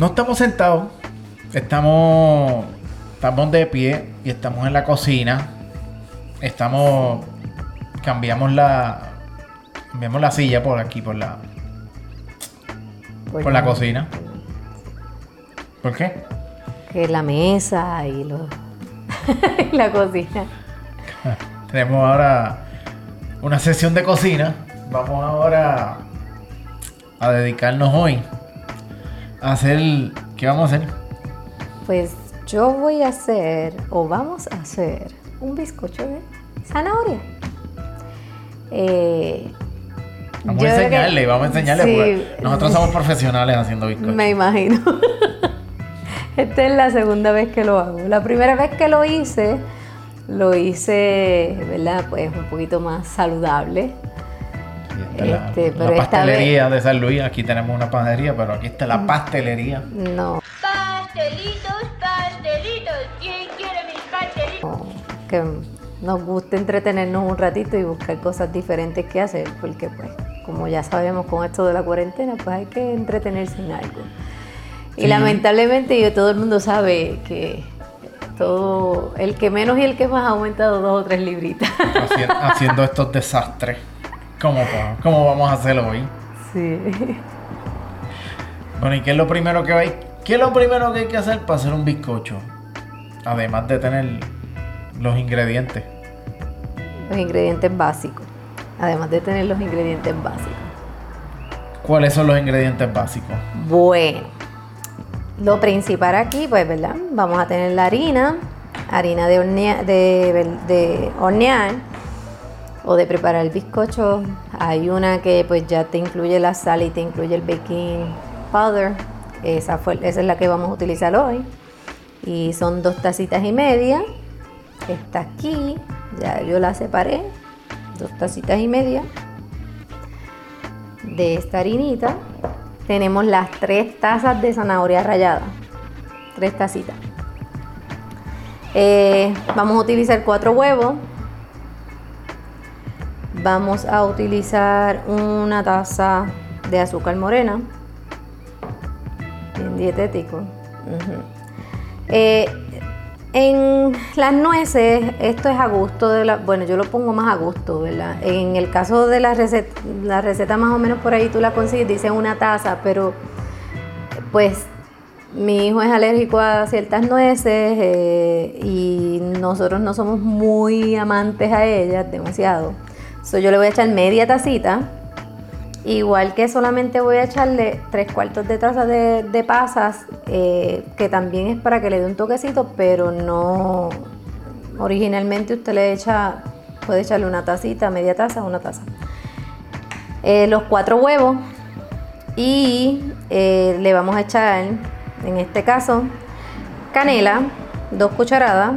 No estamos sentados, estamos, estamos de pie y estamos en la cocina. Estamos, cambiamos la, cambiamos la silla por aquí, por la, Pues por la cocina. ¿Por qué? Que la mesa y, los y la cocina. Tenemos ahora una sesión de cocina. Vamos ahora a dedicarnos hoy hacer. ¿Qué vamos a hacer? Pues yo voy a hacer, o vamos a hacer, un bizcocho de zanahoria. Eh, Vamos a que- enseñarle, vamos a enseñarle. Sí, nosotros somos profesionales haciendo bizcochos. Me imagino. Esta es la segunda vez que lo hago. La primera vez que lo hice, lo hice, ¿verdad? Pues un poquito más saludable. La- Este, la, pero esta pastelería de San Luis. Aquí tenemos una panadería, pero aquí está la pastelería. No, Pastelitos, pastelitos. ¿Quién quiere mis pastelitos? que nos guste entretenernos un ratito y buscar cosas diferentes que hacer, porque pues, como ya sabemos con esto de la cuarentena, pues hay que entretenerse en algo. Y Sí. lamentablemente yo, todo el mundo sabe que todo, el que menos y el que más ha aumentado dos o tres libritas. haci- haciendo estos desastres. ¿Cómo, ¿Cómo vamos a hacerlo hoy? Sí. Bueno, ¿y qué es lo primero que hay? ¿Qué es lo primero que hay que hacer para hacer un bizcocho? Además de tener los ingredientes. Los ingredientes básicos. Además de tener los ingredientes básicos. ¿Cuáles son los ingredientes básicos? Bueno, lo principal aquí, pues, ¿verdad? Vamos a tener la harina, harina de, hornea- de, de hornear o de preparar el bizcocho. Hay una que pues ya te incluye la sal y te incluye el baking powder. Esa, fue, esa es la que vamos a utilizar hoy. Y son dos tacitas y media. Está aquí, ya yo la separé. Dos tacitas y media de esta harinita tenemos las tres tazas de zanahoria rallada. Tres tacitas. Eh, vamos a utilizar cuatro huevos. Vamos a utilizar una taza de azúcar morena. Bien dietético. Eh, en las nueces, esto es a gusto de la. Bueno, yo lo pongo más a gusto, ¿verdad? En el caso de la receta, la receta más o menos por ahí tú la consigues, dice una taza, pero pues mi hijo es alérgico a ciertas nueces eh, y nosotros no somos muy amantes a ellas, demasiado. So, yo le voy a echar media tacita. Igual que solamente voy a echarle tres cuartos de taza de, pasas, eh, que también es para que le dé un toquecito, pero no. Originalmente usted le echa, puede echarle una tacita, media taza, una taza. Eh, los cuatro huevos y eh, le vamos a echar, en este caso, canela, dos cucharadas,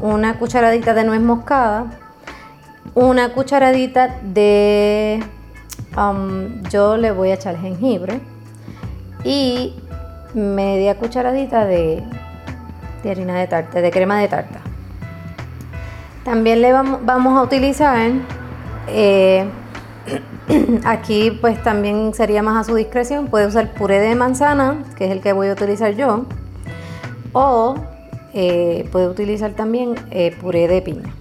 una cucharadita de nuez moscada, una cucharadita de, um, yo le voy a echar jengibre y media cucharadita de, de harina de tarta, de crema de tarta. También le vamos, vamos a utilizar, eh, aquí pues también sería más a su discreción, puede usar puré de manzana, que es el que voy a utilizar yo, o eh, puede utilizar también eh, puré de piña.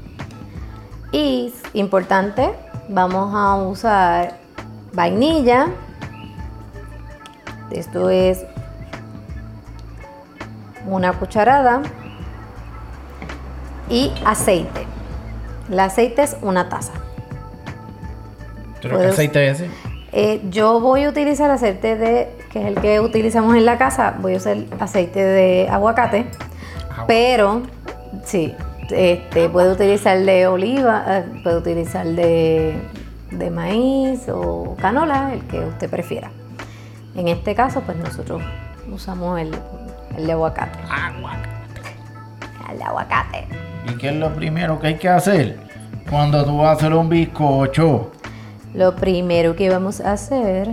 Y importante, vamos a usar vainilla. Esto es una cucharada. Y aceite. El aceite es una taza. ¿Pero qué aceite es ese? Eh, yo voy a utilizar aceite de, que es el que utilizamos en la casa, voy a usar aceite de aguacate, Agua- pero sí, este, puede utilizar de oliva, eh, puede utilizar de, de maíz o canola, el que usted prefiera. En este caso, pues nosotros usamos el, el de aguacate. El de aguacate. ¿Y qué es lo primero que hay que hacer cuando tú vas a hacer un bizcocho? Lo primero que vamos a hacer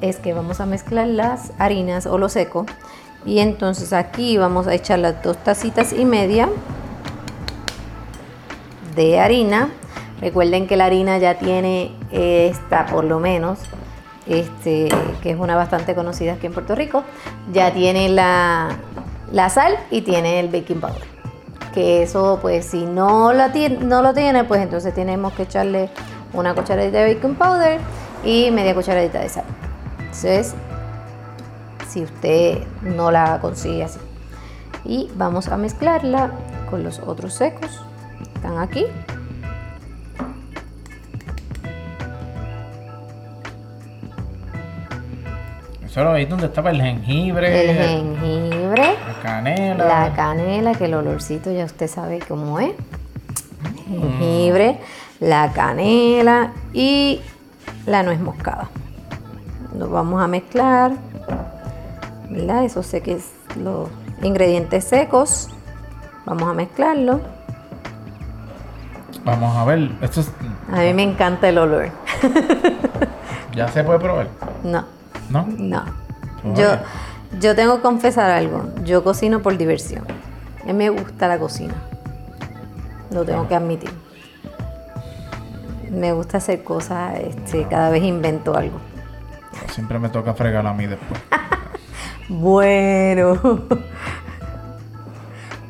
es que vamos a mezclar las harinas o lo seco. Y entonces aquí vamos a echar las dos tacitas y media de harina. Recuerden que la harina ya tiene esta por lo menos este, que es una bastante conocida aquí en Puerto Rico. Ya tiene la, la sal y tiene el baking powder. Que eso, pues, si no lo, tiene, no lo tiene, pues entonces tenemos que echarle una cucharadita de baking powder y media cucharadita de sal. Entonces, si usted no la consigue así. Y vamos a mezclarla con los otros secos. Están aquí. Eso era ahí donde estaba el jengibre. El jengibre. La canela. La canela, que el olorcito ya usted sabe cómo es. Jengibre, la canela y la nuez moscada. Lo vamos a mezclar. ¿Verdad? Eso sé que es los ingredientes secos. Vamos a mezclarlo. Vamos a ver. Esto es- A mí me encanta el olor. ya se puede probar. No, ¿No? no. Yo, yo tengo que confesar algo. Yo cocino por diversión. A mí me gusta la cocina. Lo tengo que admitir. Me gusta hacer cosas, este, cada vez invento algo. Siempre me toca fregar a mí después. Bueno.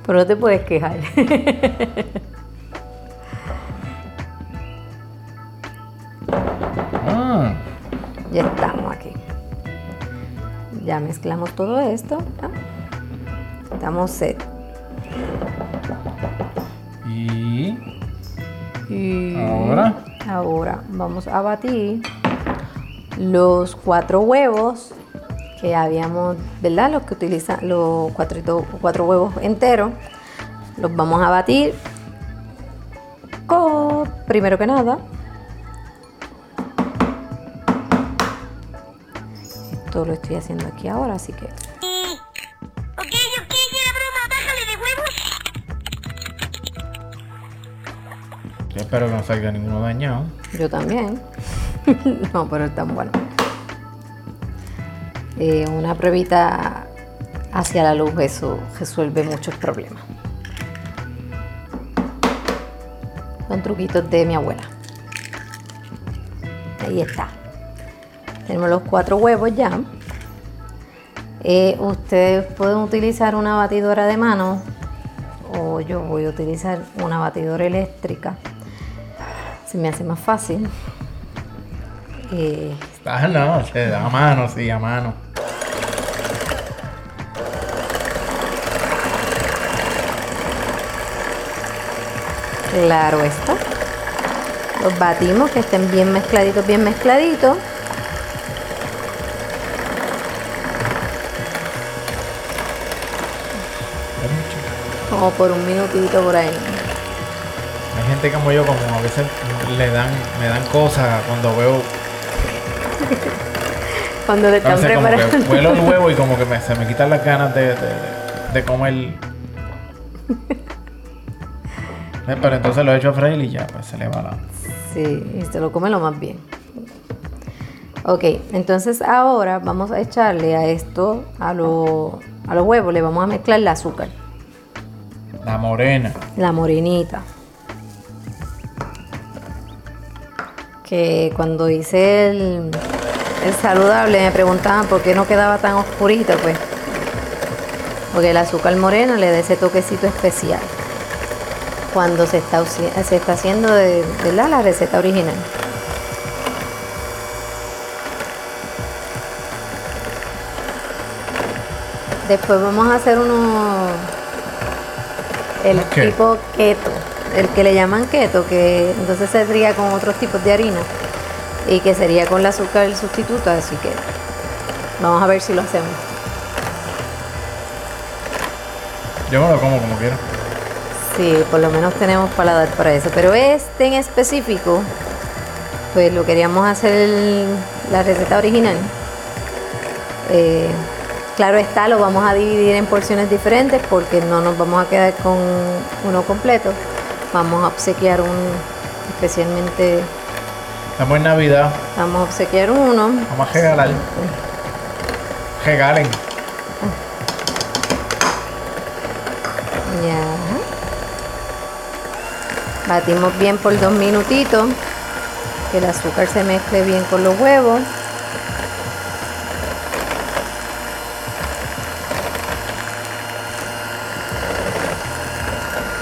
Pero no te puedes quejar. Ya estamos aquí. Ya mezclamos todo esto. ¿ya? Estamos set. y Y ahora ahora vamos a batir los cuatro huevos que habíamos, ¿verdad? Los que utilizan los cuatro, cuatro huevos enteros. Los vamos a batir. Con, primero que nada, esto lo estoy haciendo aquí ahora, así que Ok, ok, ya broma, bájale de huevos. yo espero que no salga ninguno dañado. Yo también. no, pero están buenos. Eh, una pruebita hacia la luz, eso resuelve muchos problemas. Son truquitos de mi abuela. Ahí está. Tenemos los cuatro huevos ya. Eh, ustedes pueden utilizar una batidora de mano o yo voy a utilizar una batidora eléctrica. Se me hace más fácil. Eh, Ah, no, se da a mano, sí, a mano. claro está. Los batimos, que estén bien mezcladitos, bien mezcladitos. Como por un minutito por ahí. Hay gente como yo, como a veces le dan, me dan cosas cuando veo, Cuando le están entonces como que preparando. huelo el huevo y como que me- se me quitan las ganas de, de, de comer. Eh, Pero entonces lo echo a freír y ya, pues se le va la... Sí, y se lo come lo más bien. Ok, entonces ahora vamos a echarle a esto, a, lo- a los huevos, le vamos a mezclar el azúcar, La morena. la morenita. Que cuando hice el, saludable me preguntaban por qué no quedaba tan oscurito, pues. Porque el azúcar morena le da ese toquecito especial cuando se está, haciendo de, ¿verdad? la receta original. Después vamos a hacer uno el tipo keto, el que le llaman keto, que entonces sería con otros tipos de harina y que sería con el azúcar el sustituto, así que vamos a ver si lo hacemos. Yo me lo como como quiera. Sí, por lo menos tenemos paladar para eso. Pero este en específico, pues lo queríamos hacer el- la receta original. Eh, claro está, lo vamos a dividir en porciones diferentes porque no nos vamos a quedar con uno completo. Vamos a obsequiar un, especialmente, Estamos en Navidad. vamos a obsequiar uno. Vamos a regalar. Regalen. Ya. Batimos bien por dos minutitos. Que el azúcar se mezcle bien con los huevos.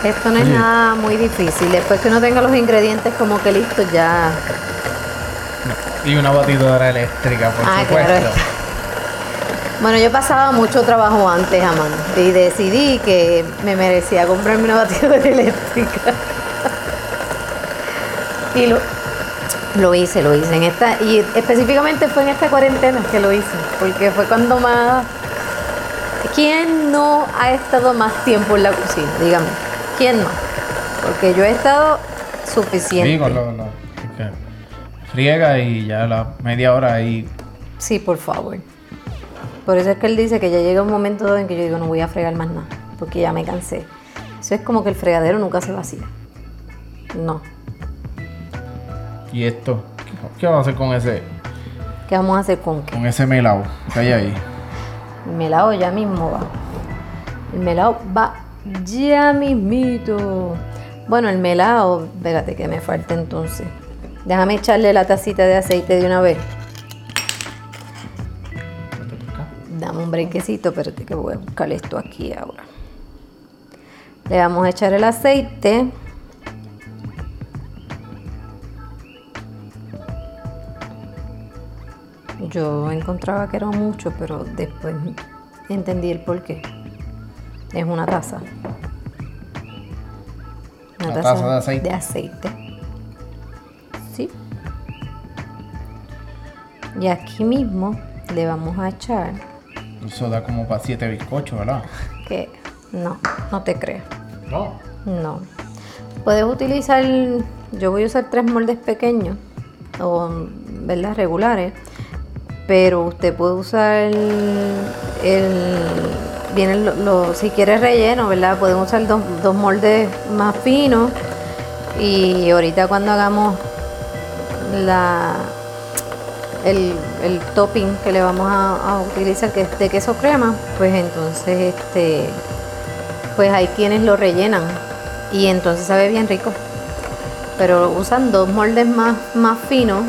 Esto no es nada muy difícil. Después que uno tenga los ingredientes como que listos, ya. Y una batidora eléctrica, por Ah, supuesto. claro. Bueno, yo pasaba mucho trabajo antes, Amán, y decidí que me merecía comprarme una batidora eléctrica. y lo, lo hice, lo hice en esta, y específicamente fue en esta cuarentena que lo hice, porque fue cuando más... ¿Quién no ha estado más tiempo en la cocina? Dígame, ¿quién no? Porque yo he estado suficiente. Con lo, lo- friega y ya la media hora ahí. Sí, por favor. Por eso es que él dice que ya llega un momento en que yo digo no voy a fregar más nada, porque ya me cansé. Eso es como que el fregadero nunca se vacía. No. Y esto, ¿qué, qué vamos a hacer con ese, ¿Qué vamos a hacer con qué? con ese melao que hay ahí? El melao ya mismo va. El melao va ya mismito. Bueno, el melao, espérate que me falta entonces. Déjame echarle la tacita de aceite de una vez. Dame un brinquecito, espérate que voy a buscar esto aquí ahora. Le vamos a echar el aceite. Yo encontraba que era mucho, pero después entendí el porqué. Es una taza. Una taza de aceite. De aceite. Sí. Y aquí mismo le vamos a echar Eso da como para siete bizcochos, ¿verdad? que no, no te creas. No. No. Puedes utilizar, yo voy a usar tres moldes pequeños o ¿verdad? regulares, pero usted puede usar el, el- vienen lo- si quieres relleno, ¿verdad? Pueden usar dos, dos moldes más finos y ahorita cuando hagamos la el, el topping que le vamos a, a utilizar que es de queso crema, pues entonces este pues hay quienes lo rellenan y entonces sabe bien rico. Pero usan dos moldes más, más finos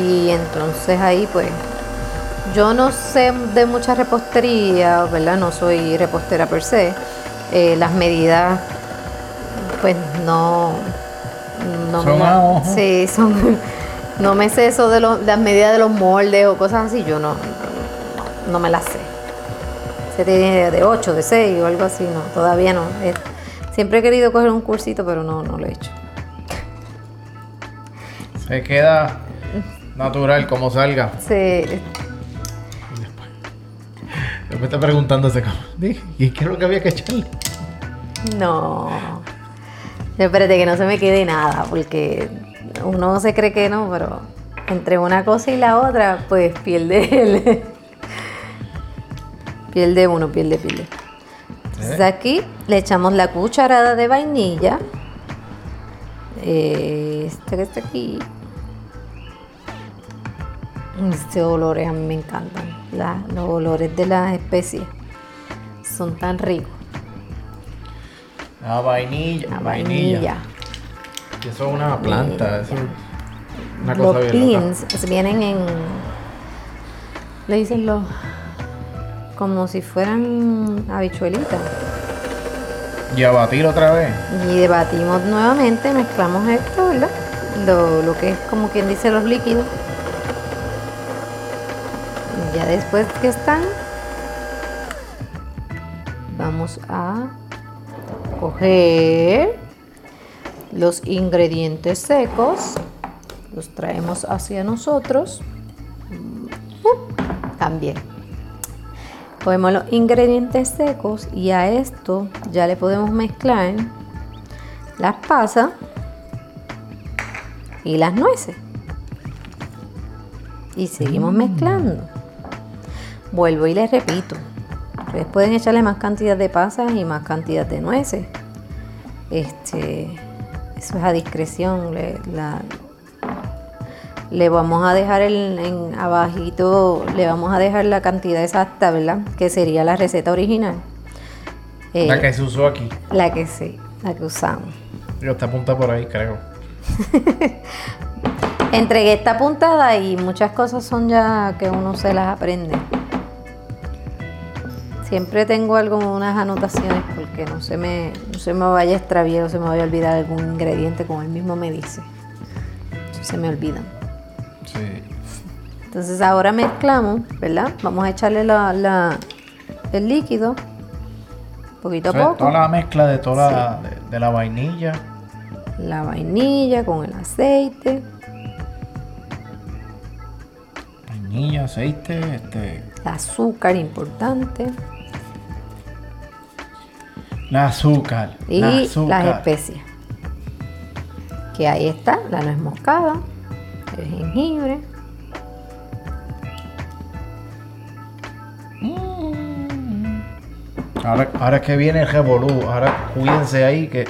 y entonces ahí pues yo no sé de mucha repostería, ¿verdad? No soy repostera per se. Eh, las medidas pues no, no Son me a la- ojo. Sí, son no me sé eso de los- las medidas de los moldes o cosas así, yo no, no, no me las sé. Se tiene de 8, de 6 o algo así, no, todavía no. Eh, siempre he querido coger un cursito, pero no, no lo he hecho. Se queda natural como salga. Sí, me está preguntando ese cabrón. Dije, ¿Y qué es lo que había que echarle? no. Espérate que no se me quede nada, porque uno se cree que no, pero entre una cosa y la otra, pues pierde el... pierde uno, pierde, pierde. Entonces aquí le echamos la cucharada de vainilla. Eh, Este que está aquí. Este olores a mí me encantan. La- los olores de las especies son tan ricos. La vainilla. La vainilla. Y eso es una planta. Eso es una Los cosa bien loca. beans vienen en. Le dicen los. Como si fueran habichuelitas. Y a batir otra vez. Y debatimos nuevamente, mezclamos esto, ¿verdad? Lo, lo que es como quien dice los líquidos. Después que están, vamos a coger los ingredientes secos, los traemos hacia nosotros. También. Cogemos los ingredientes secos y a esto ya le podemos mezclar las pasas y las nueces. Y seguimos mezclando. Vuelvo y les repito. Ustedes pueden echarle más cantidad de pasas y más cantidad de nueces. Este, eso es a discreción. Le, la- le vamos a dejar el, en abajito, le vamos a dejar la cantidad exacta, ¿verdad? Que sería la receta original. Eh, La que se usó aquí. la que sí, la que usamos. Yo está apunta por ahí, creo. Entregué esta apuntada y muchas cosas son ya que uno se las aprende. Si siempre tengo algo, unas anotaciones porque no se me, no se me vaya a extraviar o se me vaya a olvidar algún ingrediente como él mismo me dice. Se me olvidan. Sí. Entonces ahora mezclamos, ¿verdad? Vamos a echarle la, la- el líquido, poquito a poco. toda la mezcla de toda la, de, de la vainilla. La vainilla con el aceite, Vainilla, aceite, este. el azúcar importante La azúcar. y la las especias. Que ahí está, la nuez moscada, el jengibre. Ahora, ahora es que viene el revolú. Ahora cuídense ahí que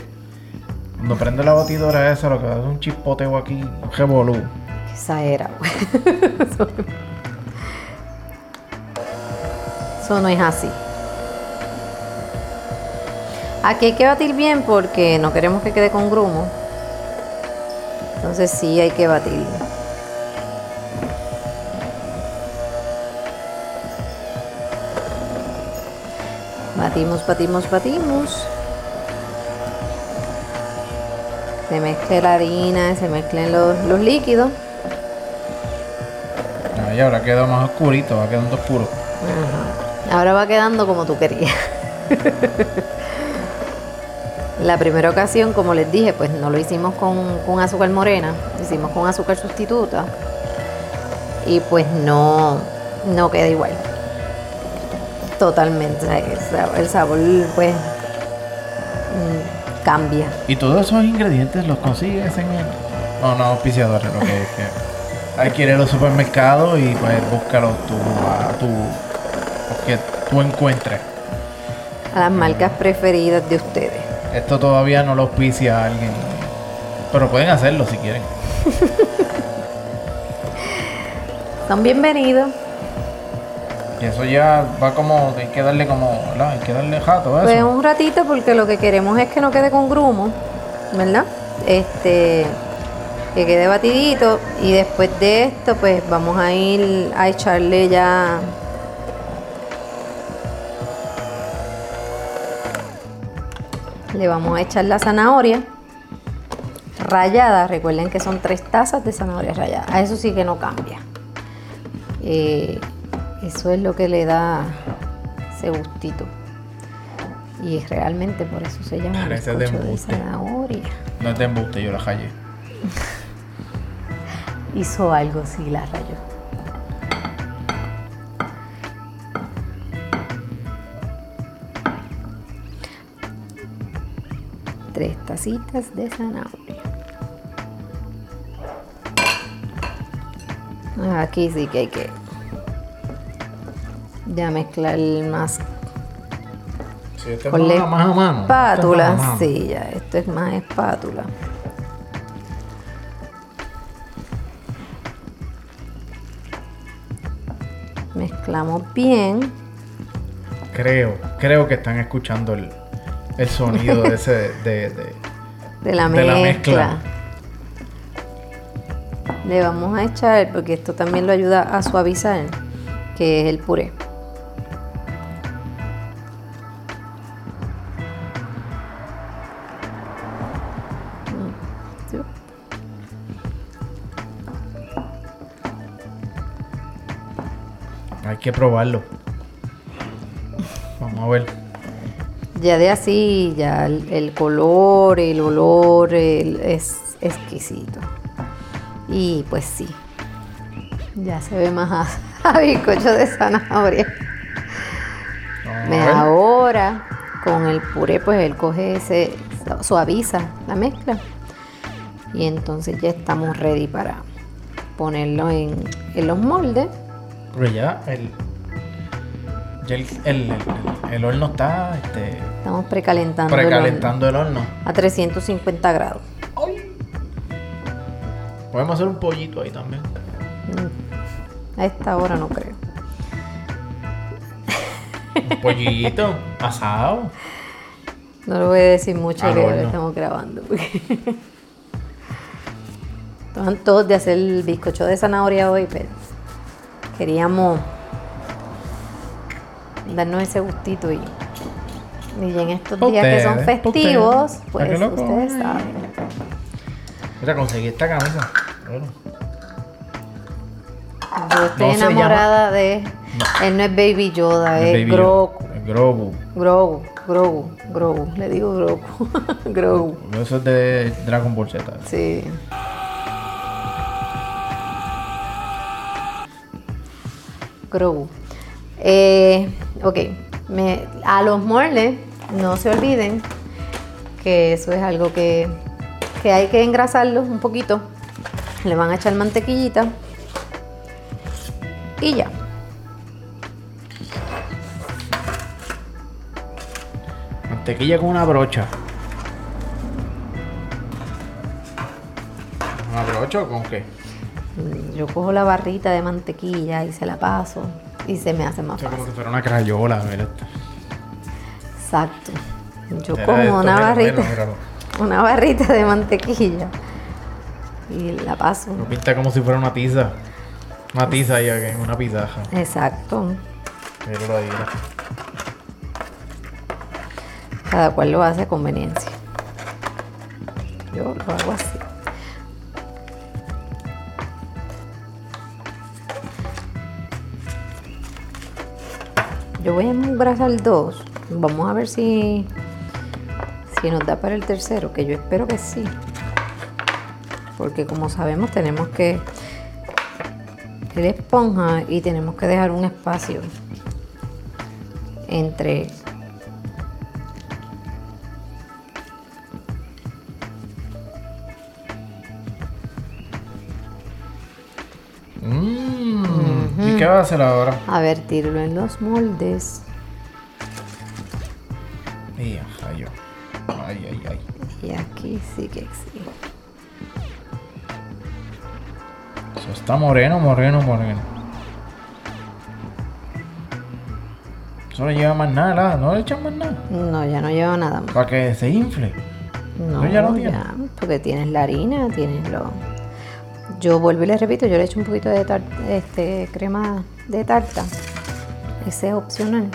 cuando prende la batidora esa lo que hace es un chispoteo aquí, un revolú. Esa era. Eso- Eso no es así. Aquí hay que batir bien porque no queremos que quede con grumo. Entonces sí hay que batir. Batimos, batimos, batimos. Se mezcla la harina, se mezclen los, los líquidos. Ahí ahora queda más oscurito, va quedando oscuro. Ajá. Ahora va quedando como tú querías. La primera ocasión, como les dije, pues no lo hicimos con, con azúcar morena, lo hicimos con azúcar sustituta. Y pues no, no queda igual. Totalmente. El sabor, pues mm, cambia. Y todos esos ingredientes los consigues en el. No, no, auspiciadores, lo que es que. Hay que ir a los supermercados y pues búscalos tú a tu. Que tú encuentres. A las marcas preferidas de ustedes. Esto todavía no lo auspicia alguien. Pero pueden hacerlo si quieren. Son bienvenidos. Y eso ya va como. Hay que darle como. ¿verdad? Hay que darle jato a Pues eso. un ratito porque lo que queremos es que no quede con grumo, ¿verdad? Este, que quede batidito y después de esto pues vamos a ir a echarle ya le vamos a echar la zanahoria rallada, recuerden que son tres tazas de zanahoria rallada, a eso sí que no cambia. Eh, eso es lo que le da ese gustito. Y realmente por eso se llama Parece de bizcocho de zanahoria. No es de embuste, yo la hallé. Hizo algo, sí, la rayó. Tres tacitas de zanahoria. Aquí sí que hay que ya mezclar más Si este Con es la más, más este es más a espátula. Sí, ya, esto es más espátula. Mezclamos bien. Creo, creo que están escuchando el, el sonido de ese. De, de- de la De la mezcla. mezcla. Le vamos a echar, porque esto también lo ayuda a suavizar, que es el puré. Hay que probarlo. Vamos a ver. Ya de así, ya el, el color, el olor el- es exquisito. Y pues sí, ya se ve más a, a bizcocho de zanahoria. Me ahora con el puré, pues él coge ese, suaviza la mezcla. Y entonces ya estamos ready para ponerlo en, en los moldes. Pero ya el. Ya el, el, el- el horno está este, Estamos precalentando el horno precalentando el horno. a 350 grados. Podemos hacer un pollito ahí también. A esta hora no creo. Un pollito asado. No lo voy a decir mucho que ahora estamos grabando. porque Estaban todos de hacer el bizcocho de zanahoria hoy, pero queríamos darnos ese gustito y, y en estos días que son Ustedes, festivos, ustedes. pues ¿A qué loco? ustedes saben. Mira, conseguí esta camisa. Bueno, Yo estoy No enamorada de. Él no es Baby Yoda, es Baby Grogu. Grogu. Grogu, Grogu, Grogu. Le digo Grogu. Grogu. Eso es de Dragon Ball Z. Sí. Grogu. Eh, ok. Me- a los morles, no se olviden que eso es algo que, que hay que engrasarlos un poquito. Le van a echar mantequillita. Y ya. Mantequilla con una brocha. ¿Una brocha o con qué? Yo cojo la barrita de mantequilla y se la paso y se me hace más O sea, como fácil. que fuera una crayola, mira. Exacto. Yo como esto, una barrita, míralo, una barrita de mantequilla y la paso. Lo pinta como si fuera una tiza. Una tiza ahí, aquí, una pizarra. Exacto. Míralo ahí, mira. Cada cual lo hace a conveniencia. Yo lo hago así. Yo voy a engrasar dos. Vamos a ver si, si nos da para el tercero, que yo espero que sí. Porque como sabemos tenemos que el esponja y tenemos que dejar un espacio entre qué va a hacer ahora? A en los moldes. Y yo. Ay, ay, ay. Y aquí sí que sí. Eso está moreno, moreno, moreno. Eso no lleva más nada, no le echan más nada. No, ya no lleva nada más. Para que se infle. No, No, ya lo tiene. ya, porque tienes la harina, tienes lo. Yo vuelvo y les repito, yo le echo un poquito de tar- este, crema de tarta. Ese es opcional.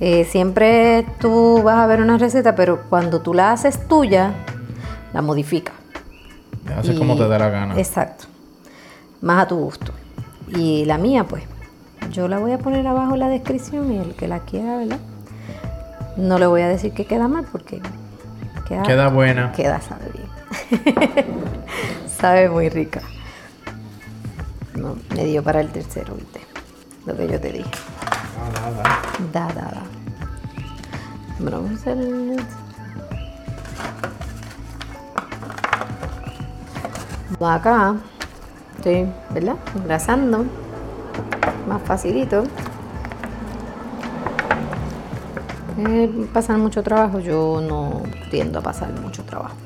Eh, siempre tú vas a ver una receta, pero cuando tú la haces tuya, la modificas. Haces como te da la gana. Exacto. Más a tu gusto. Y la mía, pues, yo la voy a poner abajo en la descripción y el que la quiera, ¿verdad? No le voy a decir que queda mal porque queda, Queda buena. queda sabe. sabe muy rica. No, me dio para el tercero, ¿viste? Lo que yo te dije. Da, da. Da. Bueno, Acá estoy, ¿verdad? Engrasando. Más facilito. Eh, pasar mucho trabajo, yo no tiendo a pasar mucho trabajo.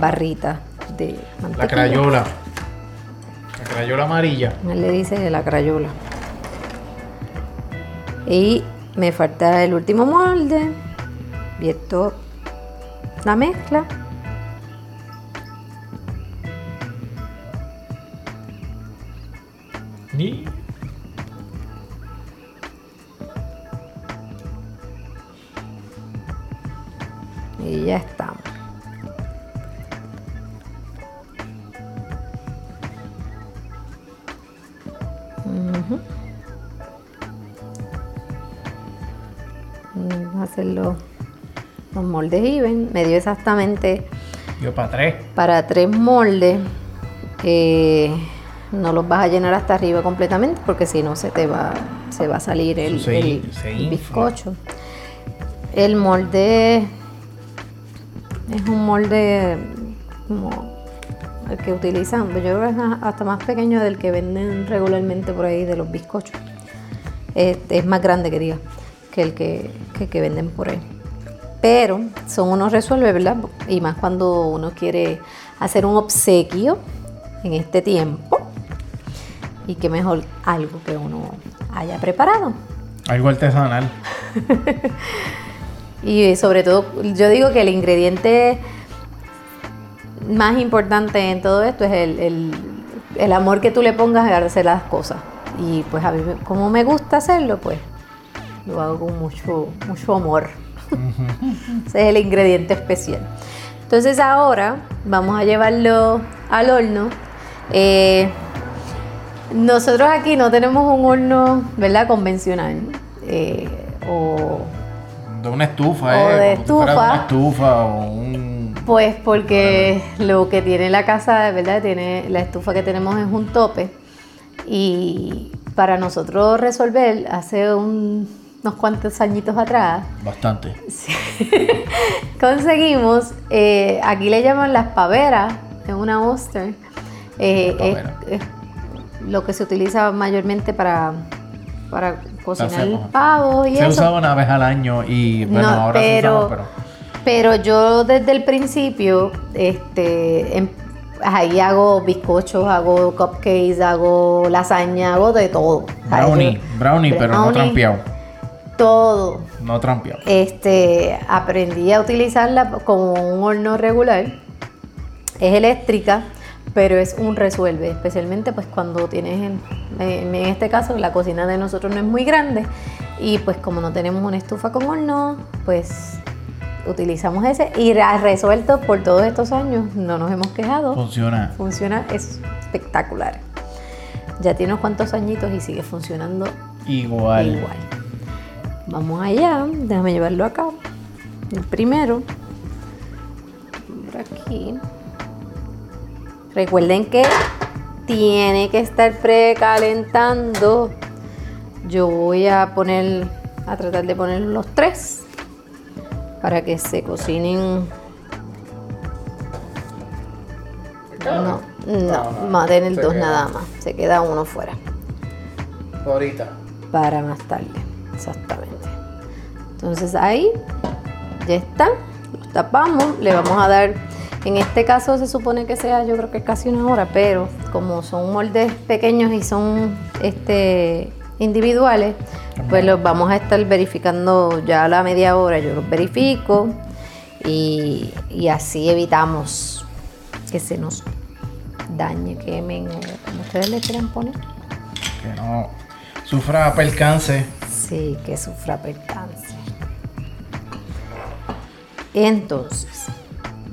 Barrita de mantequilla. La crayola. La crayola amarilla. Él le dice la crayola. Y me falta el último molde. Y esto, la mezcla. Me dio exactamente yo para tres. para tres moldes. eh, no los vas a llenar hasta arriba completamente porque si no se te va, se va a salir el, Eso se- el- se el infla. bizcocho. El molde es un molde como el que utilizan, yo creo que es hasta más pequeño del que venden regularmente por ahí de los bizcochos. Es, es más grande que diga que el que, que, el que venden por ahí. Pero son unos resuelve, ¿verdad? Y más cuando uno quiere hacer un obsequio en este tiempo. Y que mejor algo que uno haya preparado. Algo artesanal. Y sobre todo, yo digo que el ingrediente más importante en todo esto es el, el- el amor que tú le pongas a hacer las cosas. Y pues a mí, como me gusta hacerlo, pues lo hago con mucho, mucho amor. Ese es el ingrediente especial. Entonces ahora vamos a llevarlo al horno. Eh, nosotros aquí no tenemos un horno, ¿verdad? Convencional. eh, o De una estufa, O ¿eh? de estufa. una estufa o un. Pues porque lo que tiene la casa, ¿verdad? Tiene la estufa que tenemos es un tope y para nosotros resolver hace un- unos cuantos añitos atrás Bastante. conseguimos, eh, aquí le llaman las paveras, es una Oster, eh, es, lo que se utiliza mayormente para, para cocinar Hacemos. pavos y Se eso. usaba una vez al año y bueno, No, ahora se pero, usaba, pero. pero yo desde el principio, este, em- ahí hago bizcochos, hago cupcakes, hago lasaña, hago de todo. ¿sabes? Brownie, Yo- brownie, pero no brownie, trampeado. Todo. No trampeado. Este, aprendí a utilizarla como un horno regular. Es eléctrica, pero es un resuelve, especialmente pues cuando tienes, en, en este caso, la cocina de nosotros no es muy grande y pues como no tenemos una estufa con horno, pues utilizamos ese y ha resuelto por todos estos años, no nos hemos quejado. Funciona. Funciona es espectacular. Ya tiene unos cuantos añitos y sigue funcionando Igual. Igual. Vamos allá, déjame llevarlo acá. El primero. Por aquí. Recuerden que tiene que estar precalentando. Yo voy a poner, a tratar de poner los tres para que se cocinen. No, no, va a tener dos queda. nada más. Se queda uno fuera Ahorita. para más tarde. Exactamente. Entonces ahí ya está. Los tapamos. Le vamos a dar. En este caso se supone que sea, yo creo que casi una hora, pero como son moldes pequeños y son este individuales, pues los vamos a estar verificando ya a la media hora. Yo los verifico y, y así evitamos que se nos dañe, quemen o como ustedes le quieran poner. Que no sufra percance. Sí, que sufra percance. Entonces,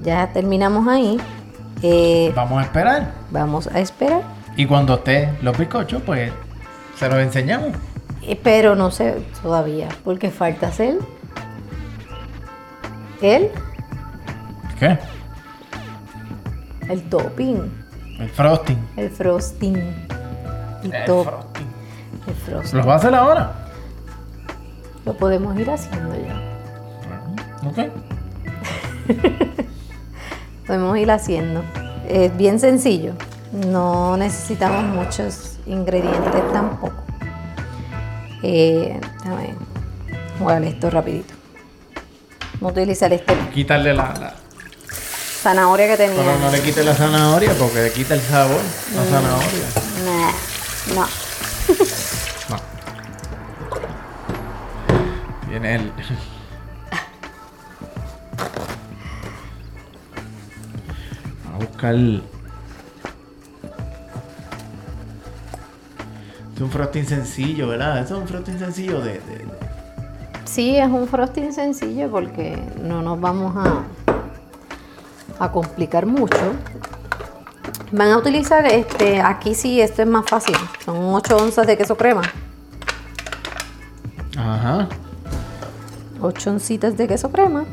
ya terminamos ahí. Eh, Vamos a esperar. vamos a esperar. Y cuando esté los bizcochos, pues se los enseñamos. Eh, Pero no sé todavía, porque falta hacer el, ¿Qué? el topping, El frosting. el frosting. El, El top, frosting. el frosting. ¿Los va a hacer ahora? Lo podemos ir haciendo ya. Ok. Podemos ir haciendo. Es bien sencillo. No necesitamos muchos ingredientes tampoco. Eh, déjame jugar esto rapidito. Vamos a utilizar este Quitarle la, la- zanahoria que tenía. Pero no le quite la zanahoria porque le quita el sabor. La zanahoria. Nah, no. No. Tiene el. Es un frosting sencillo, ¿verdad? Eso es un frosting sencillo de. de- de- Sí, es un frosting sencillo porque no nos vamos a, a complicar mucho. Van a utilizar este, aquí sí, esto es más fácil. Son 8 onzas de queso crema. Ajá. 8 oncitas de queso crema.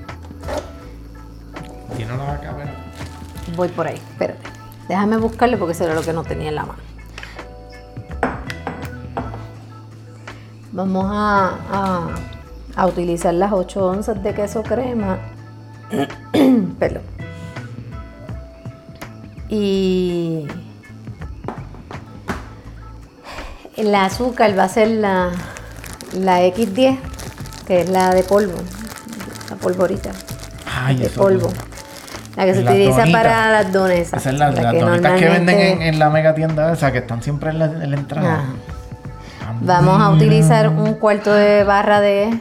Tiene la vaca, ¿verdad? Voy por ahí, espérate. Déjame buscarle porque eso era lo que no tenía en la mano. Vamos a, a- a utilizar las 8 onzas de queso crema. Perdón. Y el azúcar va a ser la, la X10, que es la de polvo, la polvorita Ay, de polvo. La que se Las utiliza donitas. para las dones. Esas son las, las donitas que venden en, en la mega tienda esa que están siempre en la, en la entrada. Vamos a utilizar un cuarto de barra de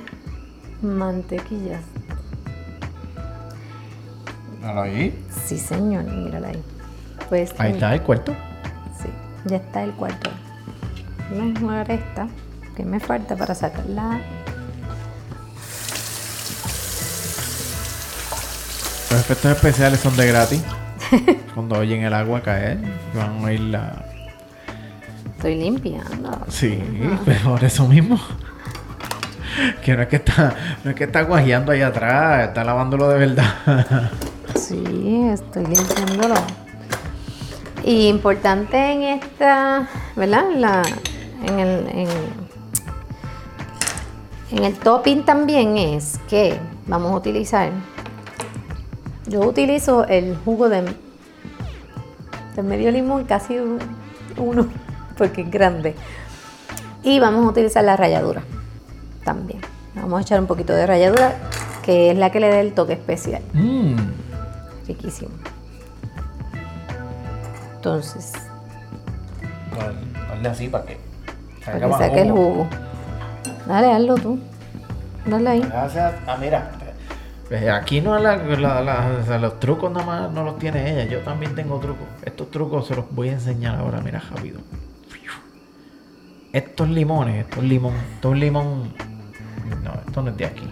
mantequilla. Míralo ahí. Sí, señor, mírala ahí. Pues Ahí está el cuarto. sí, ya está el cuarto. me esta que me falta para sacarla. Los efectos especiales son de gratis. Cuando oyen el agua caer, van a oír la. Estoy limpiando. Sí, pero por eso mismo. Que no es que está, no es que está guajeando ahí atrás, está lavándolo de verdad. Sí, estoy limpiándolo. Y importante en esta, ¿verdad? La, en, el, en, en el topping también es que vamos a utilizar. Yo utilizo el jugo de, de medio limón, casi un- uno, porque es grande. Y vamos a utilizar la ralladura también. Vamos a echar un poquito de ralladura, que es la que le da el toque especial. Mmm. Riquísimo. Entonces, Dale así para que para que saque el jugo. Dale, hazlo tú. Dale ahí. Gracias. Ah, mira. Pues Aquí no la, la- la- o sea, los trucos nada más no los tiene ella. Yo también tengo trucos. Estos trucos se los voy a enseñar ahora. Mira, rápido. Estos limones, estos limón, estos limón. No, esto no es de aquí.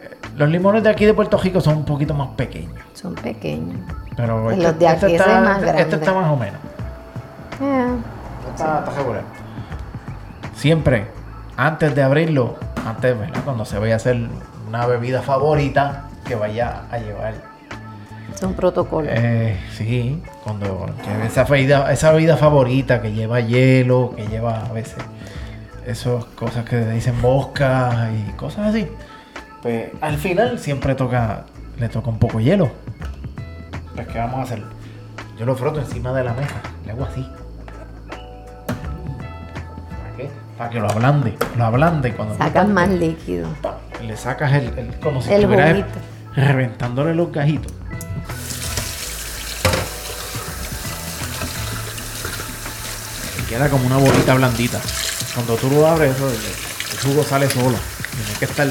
Eh, Los limones de aquí de Puerto Rico son un poquito más pequeños. Son pequeños. Pero este, los de este aquí, ese está, es más este- grande. este está más o menos. Eh, Está, está regular. Siempre, antes de abrirlo, antes, ¿verdad? Cuando se vaya a hacer una bebida favorita que vaya a llevar. es un protocolo. Eh, sí, cuando esa bebida, esa bebida favorita que lleva hielo, que lleva a veces esas cosas que dicen moscas y cosas así. Pues al final siempre toca, le toca un poco de hielo. Pues ¿qué vamos a hacer? Yo lo froto encima de la mesa, le hago así. ¿Para qué? Para que lo ablande, lo ablande cuando tanto- más líquido. Le sacas el, el- como si El estuvieras reventándole los gajitos. Y queda como una bolita blandita. Cuando tú lo abres, eso, el, el jugo sale solo. Tienes que estar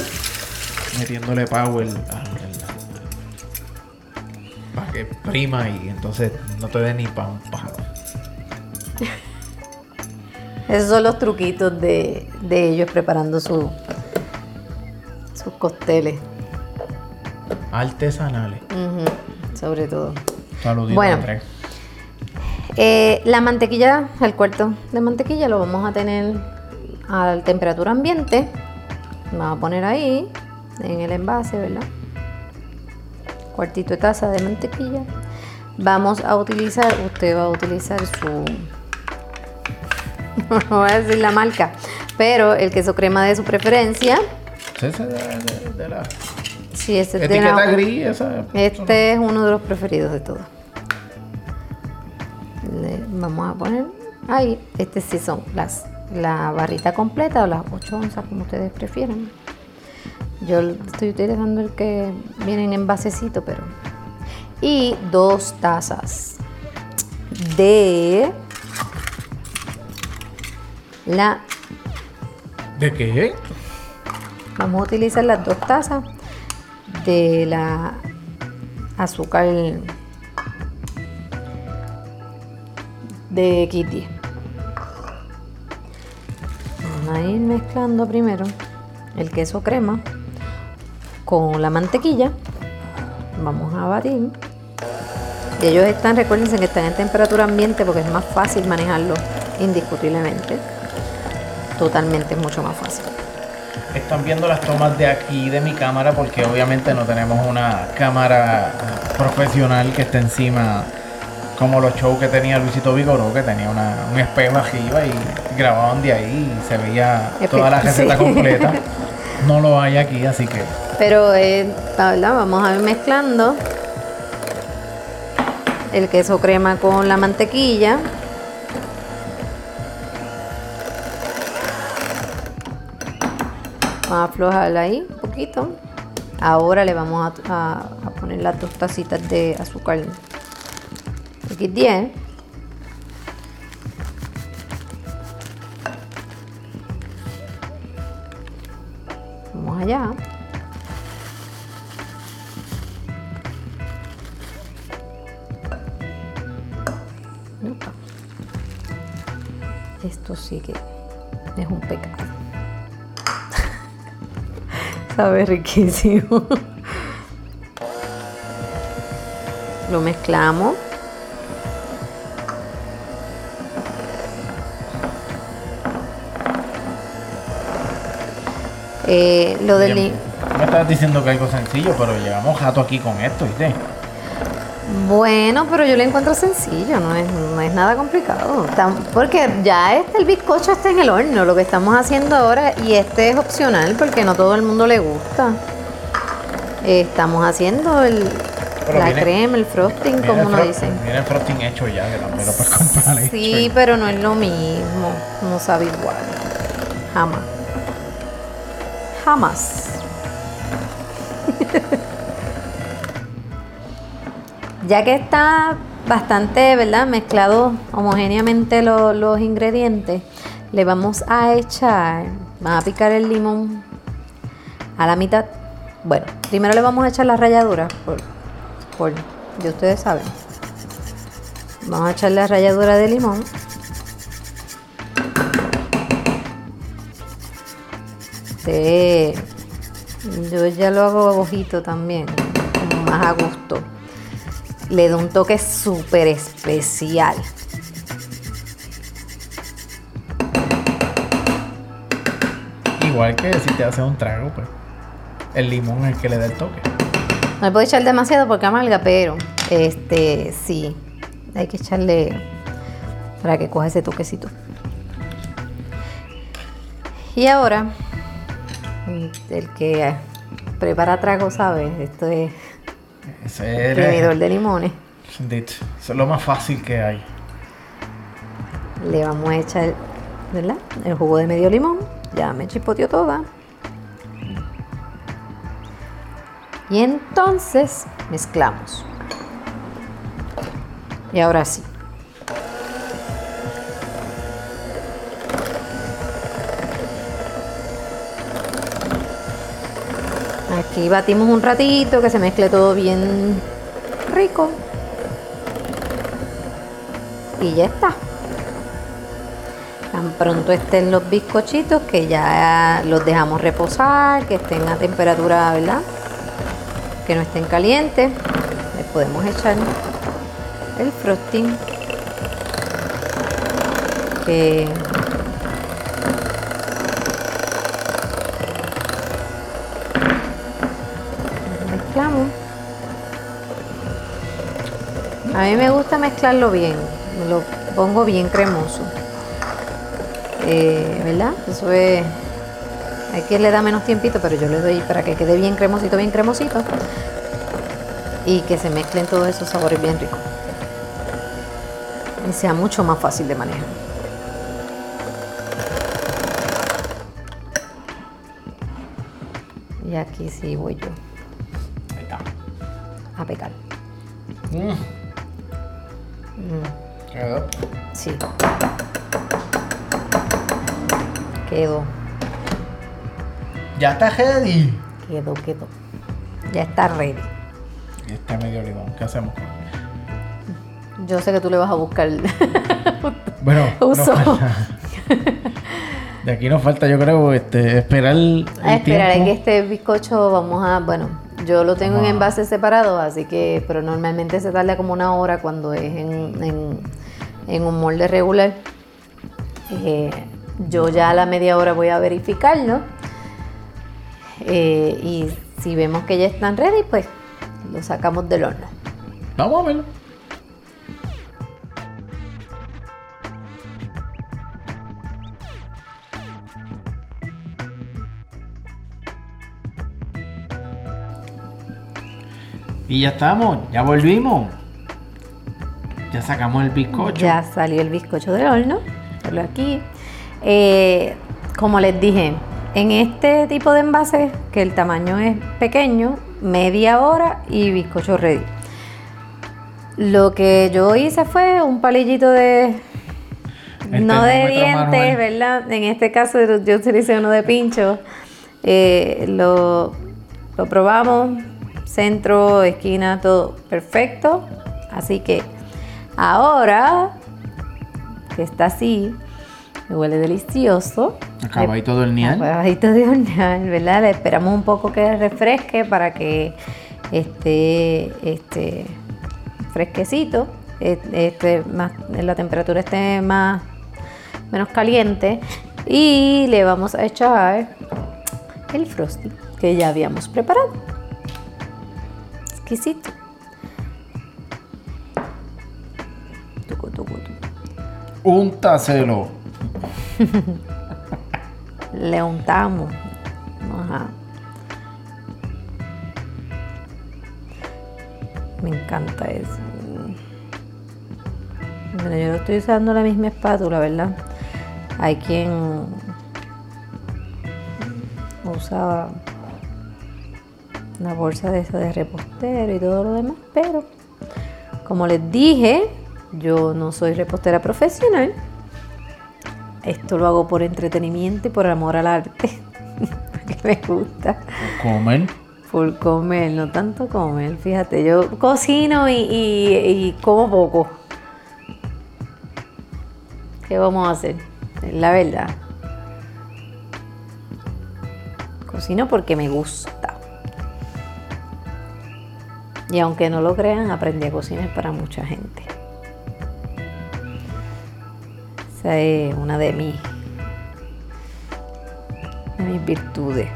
metiéndole power para que prima y entonces no te dé ni para un pájaro. Esos son los truquitos de, de ellos preparando su, sus cócteles. Artesanales. Sobre todo. Saluditos, Bueno. Andrés. Eh, la mantequilla, el cuarto de mantequilla lo vamos a tener a temperatura ambiente. Vamos a poner ahí, en el envase, ¿verdad? Cuartito de taza de mantequilla. Vamos a utilizar, usted va a utilizar su... No voy a decir la marca, pero el queso crema de su preferencia. Ese de, de- de la Si este es de etiqueta gris, esa. Este es uno de los preferidos de todos. Le vamos a poner ahí. Este sí son las la barrita completa o las 8 onzas, como ustedes prefieran. Yo estoy utilizando el que viene en envasecito, pero. Y dos tazas de la. ¿De qué? Vamos a utilizar las dos tazas de la azúcar de Kitty. Vamos a ir mezclando primero el queso crema con la mantequilla. Vamos a batir. Y ellos están, recuérdense que están en temperatura ambiente porque es más fácil manejarlo indiscutiblemente. Totalmente es mucho más fácil. Están viendo las tomas de aquí de mi cámara porque obviamente no tenemos una cámara profesional que esté encima como los shows que tenía Luisito Vigoró, que tenía una- un espejo arriba y grababan de ahí y se veía toda la receta sí. completa. No lo hay aquí, así que Pero, eh, la verdad, vamos a ir mezclando el queso crema con la mantequilla. Vamos a aflojarla ahí un poquito. Ahora le vamos a, poner las dos tacitas de azúcar X10. Vamos allá. Esto sí que es un pecado. Sabe riquísimo. Lo mezclamos. Eh, lo del Me estabas diciendo que algo sencillo, pero llevamos jato aquí con esto, ¿viste? Bueno, pero yo lo encuentro sencillo, no es, no es nada complicado. Porque ya este, el bizcocho está en el horno, lo que estamos haciendo ahora, y este es opcional porque no todo el mundo le gusta. Estamos haciendo el, Pero la viene- crema, el frosting, Viene como el uno fro- dice. Viene el frosting hecho ya, que también lo puedes comprar hecho. Sí, pero no es lo mismo, no sabe igual. Jamás. Jamás. Ya que está bastante, ¿verdad? Mezclado homogéneamente lo- los ingredientes, le vamos a echar, vamos a picar el limón a la mitad. Bueno, primero le vamos a echar la ralladura, por, por, ya ustedes saben. Vamos a echar la ralladura de limón. Sí. Yo ya lo hago ojito también, más a gusto. Le da un toque súper especial. Igual que si te haces un trago, pues el limón es el que le da el toque. No le puedo echar demasiado porque amarga, pero este sí, hay que echarle para que coja ese toquecito. Y ahora, el que prepara trago sabe, esto es Ese de limones. Eso es lo más fácil que hay. Le vamos a echar, ¿verdad? El jugo de medio limón. Ya me chispoteó toda. Y entonces mezclamos. Y ahora sí. Aquí batimos un ratito que se mezcle todo bien rico. Y ya está. Tan pronto estén los bizcochitos que ya los dejamos reposar, que estén a temperatura, ¿verdad? Que no estén calientes. Le podemos echar el frosting. Que mezclarlo bien, lo pongo bien cremoso. Eh, ¿Verdad? Eso es. Hay que le da menos tiempito, pero yo le doy para que quede bien cremosito, bien cremosito. Y que se mezclen todos esos sabores bien ricos. Y sea mucho más fácil de manejar. Y aquí sí voy yo Ya está ready. quedó, quedó. Ya está ready. Y está medio limón. ¿Qué hacemos? Yo sé que tú le vas a buscar. Bueno, Uso. de aquí nos falta, yo creo, este, esperar el, a esperar tiempo. que este bizcocho vamos a, bueno, yo lo tengo en Vamos a- envases separados, así que, pero normalmente se tarda como una hora cuando es en, en- en un molde regular. Eh, yo ya a la media hora voy a verificarlo. Eh, y si vemos que ya están ready, pues lo sacamos del horno. Vamos a verlo. Y ya estamos, ya volvimos. Ya sacamos el bizcocho. Ya salió el bizcocho del horno. Ponlo aquí. Eh, como les dije, en este tipo de envase, que el tamaño es pequeño, media hora y bizcocho ready. Lo que yo hice fue un palillito de. El no de dientes, manual. ¿verdad? En este caso yo utilicé uno de pincho. Eh, lo, lo probamos, centro, esquina, todo perfecto. Así que ahora que está así, que huele delicioso. Acabadito de hornear. Acabadito de hornear, ¿verdad? Le esperamos un poco que refresque para que esté este, fresquecito, este, más, la temperatura esté más menos caliente y le vamos a echar el frosty que ya habíamos preparado. Exquisito. Tucu. Úntaselo. Le untamos. Ajá. Me encanta eso. Bueno, yo estoy usando la misma espátula, ¿verdad? Hay quien usa una bolsa de esa de repostero y todo lo demás, pero como les dije, yo no soy repostera profesional. Esto lo hago por entretenimiento y por amor al arte. que me gusta. Comer. Por comer, no tanto comer. Fíjate, yo cocino y, y- y como poco. ¿Qué vamos a hacer? La verdad. Cocino porque me gusta. Y aunque no lo crean, aprendí a cocinar para mucha gente. Esa es una de mis, de mis virtudes.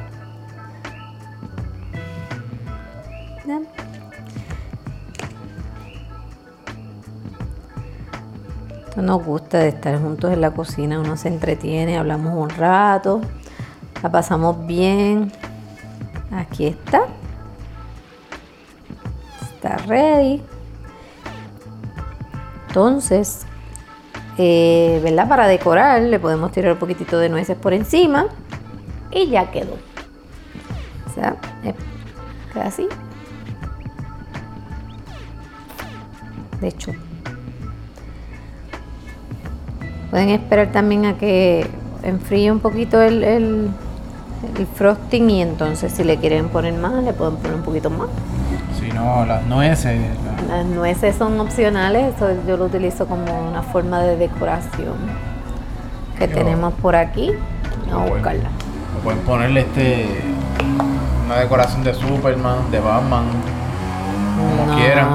Esto nos gusta de estar juntos en la cocina, uno se entretiene, hablamos un rato, la pasamos bien. Aquí está. Está ready. Entonces, eh, ¿verdad? Para decorar le podemos tirar un poquitito de nueces por encima y ya quedó. O sea, eh, queda así. De hecho, pueden esperar también a que enfríe un poquito el, el, el frosting y entonces si le quieren poner más, le pueden poner un poquito más. Si no, las nueces. La- Las nueces son opcionales, eso yo lo utilizo como una forma de decoración que tenemos por aquí. Vamos a buscarla. Pueden ponerle este. Una decoración de Superman, de Batman. Como No, quieran.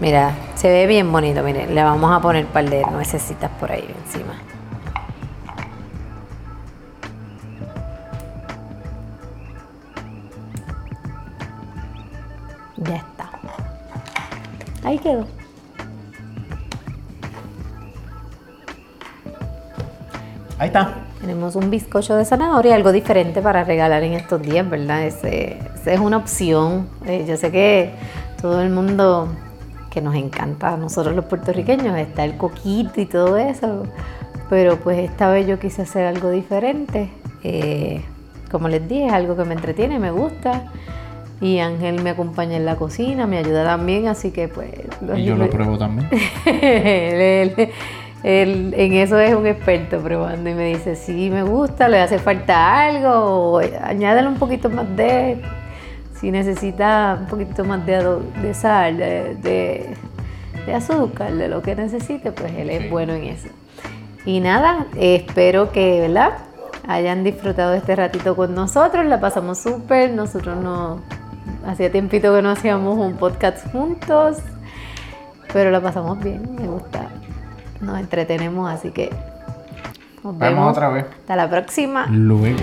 Mira, se ve bien bonito. Miren, le vamos a poner un par de nuecesitas por ahí encima. Ahí quedó. Ahí está. Tenemos un bizcocho de zanahoria, algo diferente para regalar en estos días, ¿verdad? Ese, ese es una opción. Eh, yo sé que todo el mundo que nos encanta a nosotros los puertorriqueños está el coquito y todo eso, pero pues esta vez yo quise hacer algo diferente. Eh, como les dije, es algo que me entretiene, me gusta. Y Ángel me acompaña en la cocina, me ayuda también, así que pues... Y yo lo pruebo también. él, él- él en eso es un experto probando y me dice, sí, me gusta, le hace falta algo, añádale un poquito más de, si necesita un poquito más de, de sal, de, de- de azúcar, de lo que necesite, pues él es Sí. bueno en eso. Y nada, espero que, ¿verdad? Hayan disfrutado este ratito con nosotros, la pasamos súper, nosotros no, hacía tiempito que no hacíamos un podcast juntos, pero la pasamos bien, me gusta. Nos entretenemos, así que nos Vemos vemos. otra vez. Hasta la próxima. Luego.